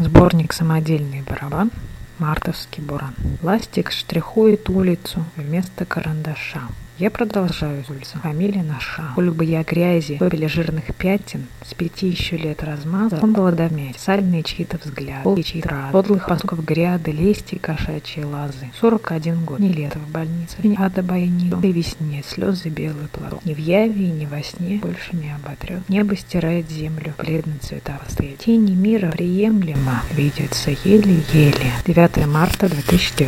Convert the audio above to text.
Сборник «Самодельный барабан» Мартовский буран. Ластик штрихует улицу вместо карандаша. Я продолжаю улицу. Фамилия наша. Коль бы я грязи, пепели жирных пятен, с пяти еще лет размазал, он был домять. Сальные чьи-то взгляды, полки чьи-то рады, подлых пасков гряды, лести кошачьи лазы. Сорок один год, не лето в больнице, не ада бойни, и весне, слезы белый платок. Ни в яве, ни во сне больше не оботрет. Небо стирает землю, бледный цвета стоит. Тени мира приемлемо видятся еле-еле. 9 марта 2019